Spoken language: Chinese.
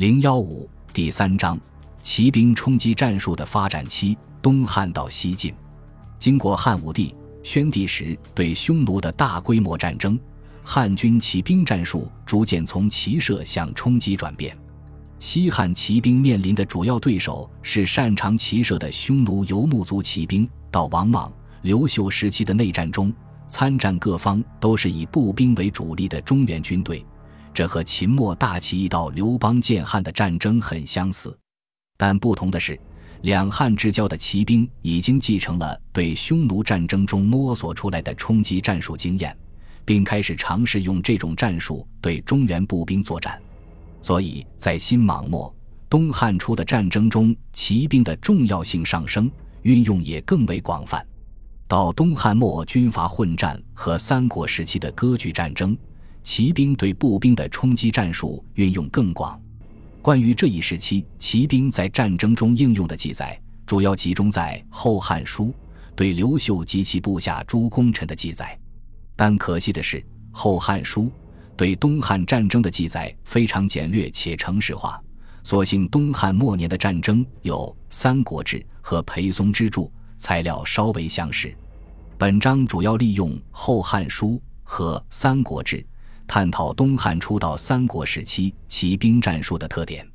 零幺五第三章：骑兵冲击战术的发展期——东汉到西晋。经过汉武帝、宣帝时对匈奴的大规模战争，汉军骑兵战术逐渐从骑射向冲击转变。西汉骑兵面临的主要对手是擅长骑射的匈奴游牧族骑兵。到王莽、刘秀时期的内战中，参战各方都是以步兵为主力的中原军队，这和秦末大起义到刘邦建汉的战争很相似。但不同的是，两汉之交的骑兵已经继承了对匈奴战争中摸索出来的冲击战术经验，并开始尝试用这种战术对中原步兵作战。所以在新莽末、东汉初的战争中，骑兵的重要性上升，运用也更为广泛。到东汉末，军阀混战和三国时期的割据战争，骑兵对步兵的冲击战术运用更广。关于这一时期骑兵在战争中应用的记载，主要集中在《后汉书》对刘秀及其部下诸功臣的记载。但可惜的是，《后汉书》。对东汉战争的记载非常简略且程式化，所幸东汉末年的战争有《三国志》和裴松之著，材料稍微相似。本章主要利用《后汉书》和《三国志》，探讨东汉初到三国时期骑兵战术的特点。